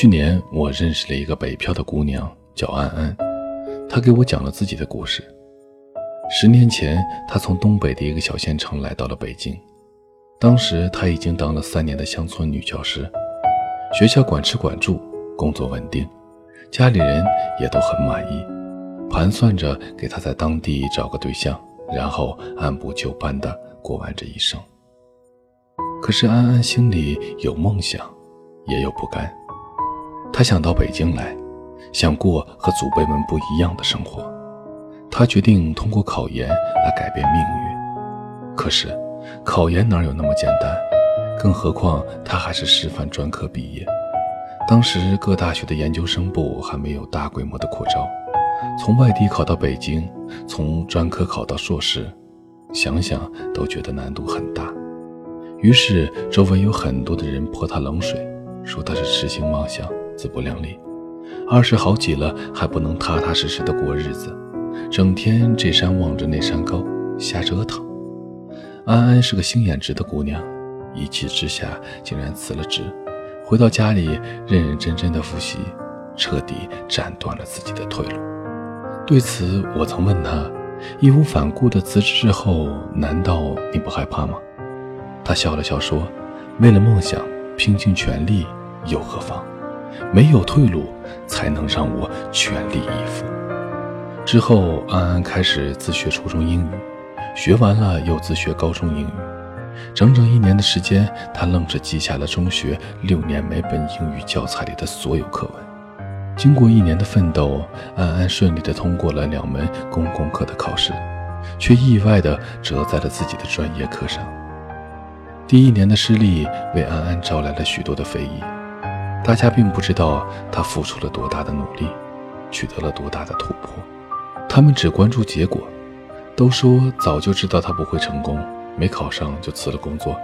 去年我认识了一个北漂的姑娘，叫安安。她给我讲了自己的故事。十年前，她从东北的一个小县城来到了北京。当时，她已经当了三年的乡村女教师，学校管吃管住，工作稳定，家里人也都很满意，盘算着给她在当地找个对象，然后按部就班地过完这一生。可是，安安心里有梦想，也有不甘。他想到北京来，想过和祖辈们不一样的生活。他决定通过考研来改变命运。可是，考研哪有那么简单？更何况他还是师范专科毕业。当时各大学的研究生部还没有大规模的扩招，从外地考到北京，从专科考到硕士，想想都觉得难度很大。于是，周围有很多的人泼他冷水，说他是痴心妄想。自不量力，二十好几了还不能踏踏实实的过日子，整天这山望着那山高，瞎折腾。安安是个心眼直的姑娘，一气之下竟然辞了职，回到家里认认真真的复习，彻底斩断了自己的退路。对此，我曾问她，义无反顾的辞职之后，难道你不害怕吗？她笑了笑说：“为了梦想，拼尽全力又何妨？”没有退路，才能让我全力以赴。之后，安安开始自学初中英语，学完了又自学高中英语。整整一年的时间，他愣是记下了中学六年每本英语教材里的所有课文。经过一年的奋斗，安安顺利地通过了两门公共课的考试，却意外地折在了自己的专业课上。第一年的失利，为安安招来了许多的非议。大家并不知道他付出了多大的努力，取得了多大的突破，他们只关注结果，都说早就知道他不会成功，没考上就辞了工作，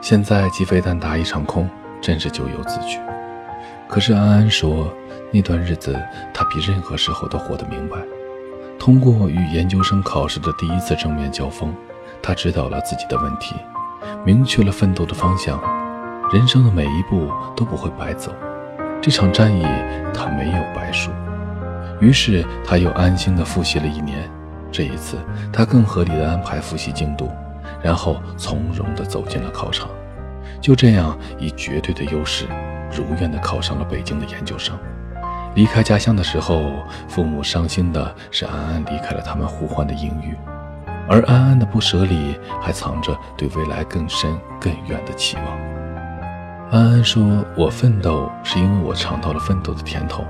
现在鸡飞蛋打一场空，真是咎由自取。可是安安说，那段日子他比任何时候都活得明白。通过与研究生考试的第一次正面交锋，他知道了自己的问题，明确了奋斗的方向。人生的每一步都不会白走，这场战役他没有白输。于是他又安心地复习了一年。这一次，他更合理地安排复习进度，然后从容地走进了考场。就这样，以绝对的优势，如愿地考上了北京的研究生。离开家乡的时候，父母伤心的是安安离开了他们互换的英语，而安安的不舍里还藏着对未来更深更远的期望。安安说：“我奋斗是因为我尝到了奋斗的甜头，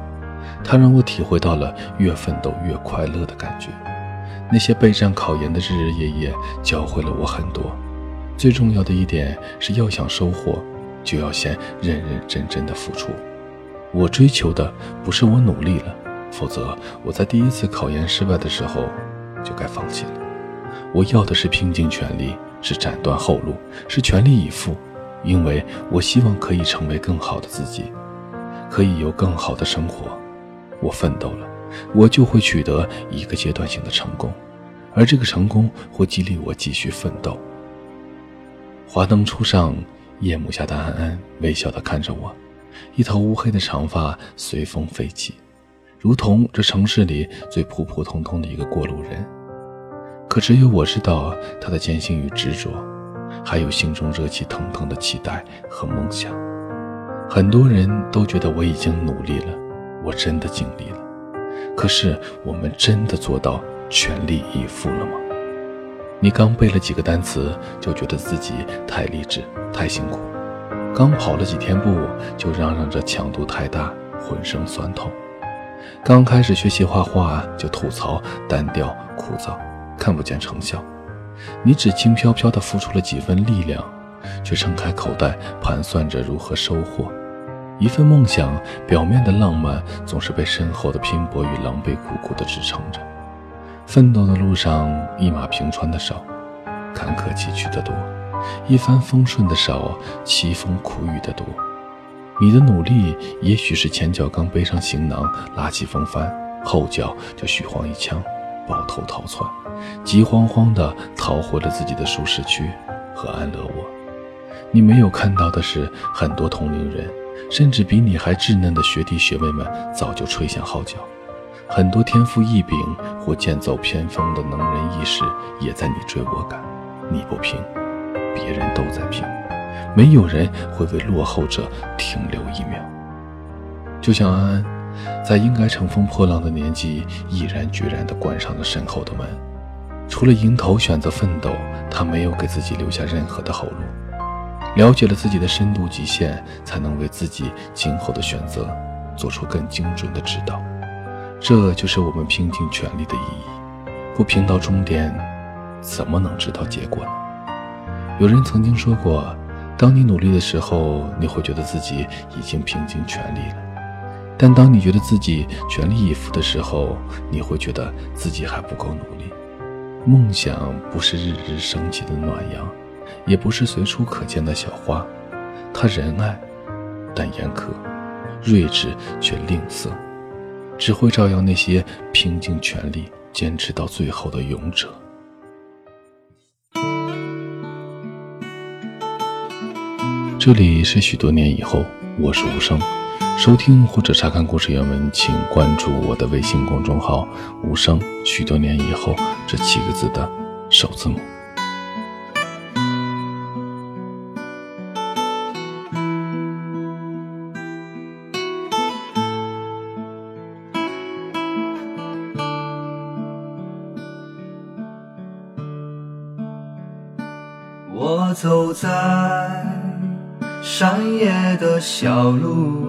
它让我体会到了越奋斗越快乐的感觉。那些备战考研的日日夜夜，教会了我很多。最重要的一点是要想收获，就要先认认真真的付出。我追求的不是我努力了，否则我在第一次考研失败的时候就该放弃了。我要的是拼尽全力，是斩断后路，是全力以赴。”因为我希望可以成为更好的自己，可以有更好的生活。我奋斗了，我就会取得一个阶段性的成功，而这个成功会激励我继续奋斗。华灯初上，夜幕下的安安微笑地看着我，一头乌黑的长发随风飞起，如同这城市里最普普通通的一个过路人。可只有我知道他的艰辛与执着。还有心中热气腾腾的期待和梦想，很多人都觉得我已经努力了，我真的尽力了。可是我们真的做到全力以赴了吗？你刚背了几个单词，就觉得自己太励志、太辛苦；刚跑了几天步，就嚷嚷着强度太大，浑身酸痛；刚开始学习画画，就吐槽单调枯燥，看不见成效。你只轻飘飘地付出了几分力量，却撑开口袋盘算着如何收获。一份梦想，表面的浪漫总是被身后的拼搏与狼狈苦苦地支撑着。奋斗的路上，一马平川的少，坎坷崎岖的多；一帆风顺的少，凄风苦雨的多。你的努力，也许是前脚刚背上行囊，拉起风帆，后脚就虚晃一枪。抱头逃窜，急慌慌地逃回了自己的舒适区和安乐窝。你没有看到的是，很多同龄人甚至比你还稚嫩的学弟学妹们早就吹响号角。很多天赋异禀或剑走偏锋的能人异士，也在你追我赶。你不拼，别人都在拼，没有人会为落后者停留一秒。就像安安，在应该乘风破浪的年纪，毅然决然地关上了身后的门。除了迎头选择奋斗，他没有给自己留下任何的后路。了解了自己的深度极限，才能为自己今后的选择做出更精准的指导。这就是我们拼尽全力的意义。不拼到终点，怎么能知道结果呢？有人曾经说过，当你努力的时候，你会觉得自己已经拼尽全力了；但当你觉得自己全力以赴的时候，你会觉得自己还不够努力。梦想不是日日升起的暖阳，也不是随处可见的小花，它仁爱，但严苛；睿智却吝啬。只会照耀那些拼尽全力、坚持到最后的勇者。这里是许多年以后，我是无声。收听或者查看故事原文，请关注我的微信公众号“无声”。许多年以后，这七个字的首字母。我走在山野的小路，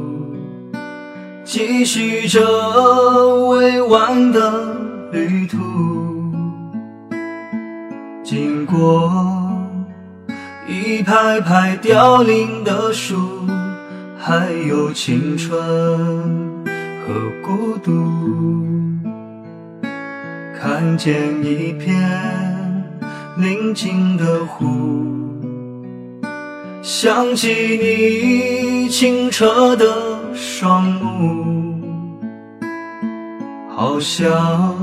继续着未完的旅途。经过一排排凋零的树，还有青春和孤独。看见一片。宁静的湖，想起你清澈的双目，好像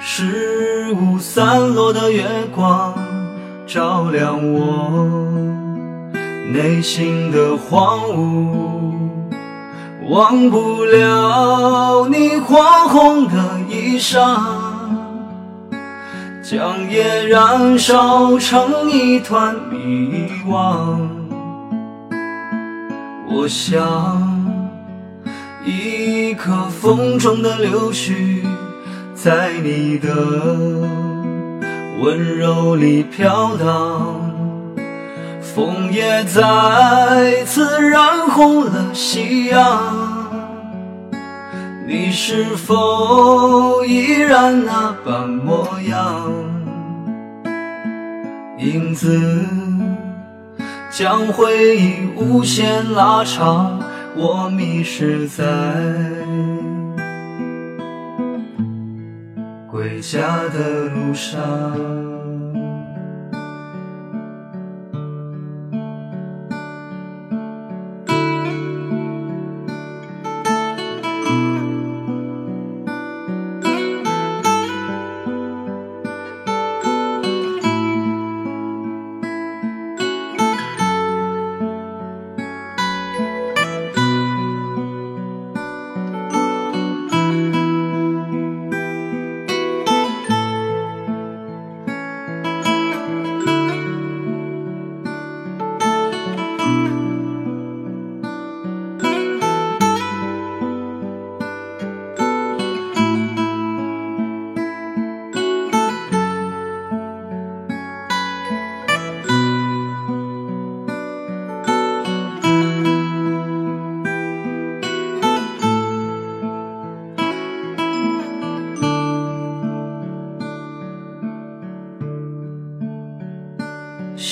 十五散落的月光，照亮我内心的荒芜，忘不了你火红的衣裳。将夜燃烧成一团迷惘，我想一颗风中的柳絮，在你的温柔里飘荡，风也再次染红了夕阳。你是否依然那般模样？影子将回忆无限拉长，我迷失在归家的路上。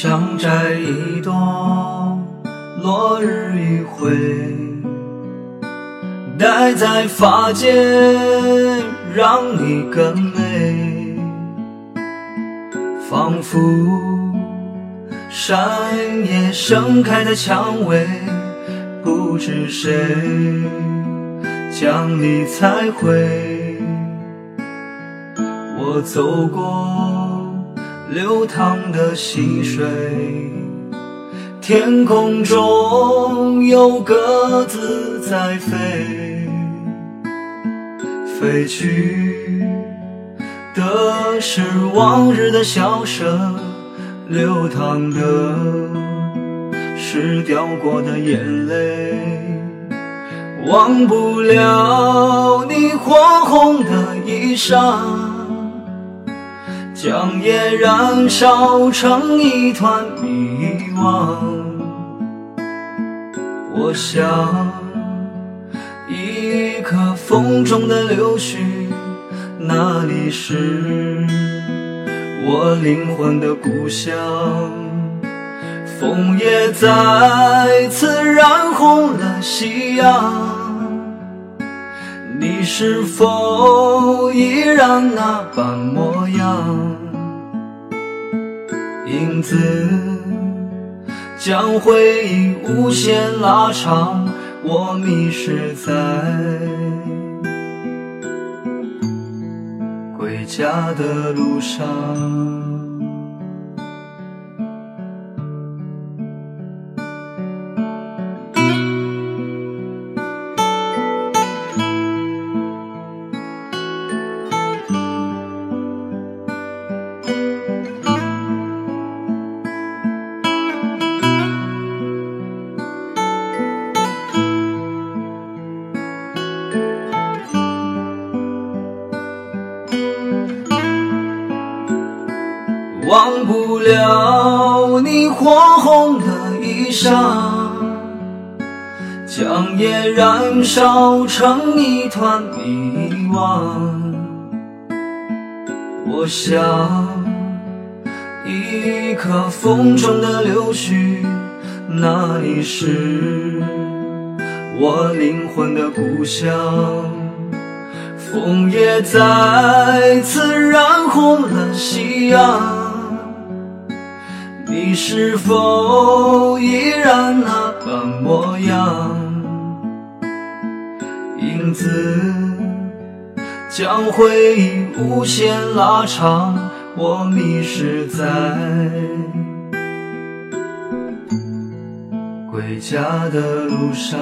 想摘一朵落日余晖，戴在发间，让你更美。仿佛山野盛开的蔷薇，不知谁将你采回。我走过。流淌的溪水，天空中有鸽子在飞，飞去的是往日的笑声，流淌的是掉过的眼泪。忘不了你火红的衣裳，将夜燃烧成一团迷惘。我想，一颗风中的柳絮，那里是我灵魂的故乡。枫叶再次染红了夕阳。你是否依然那般模样？影子将回忆无限拉长，我迷失在归家的路上。了你火红的衣裳，将夜燃烧成一团迷惘。我想，一颗风中的柳絮，那里是我灵魂的故乡。枫叶再次染红了夕阳。你是否依然那般模样？影子将回忆无限拉长，我迷失在归家的路上。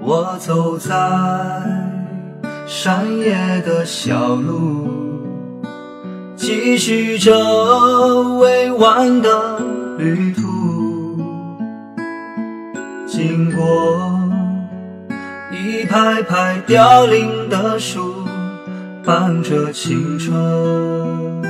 我走在。山野的小路，继续着未完的旅途。经过一排排凋零的树，伴着青春。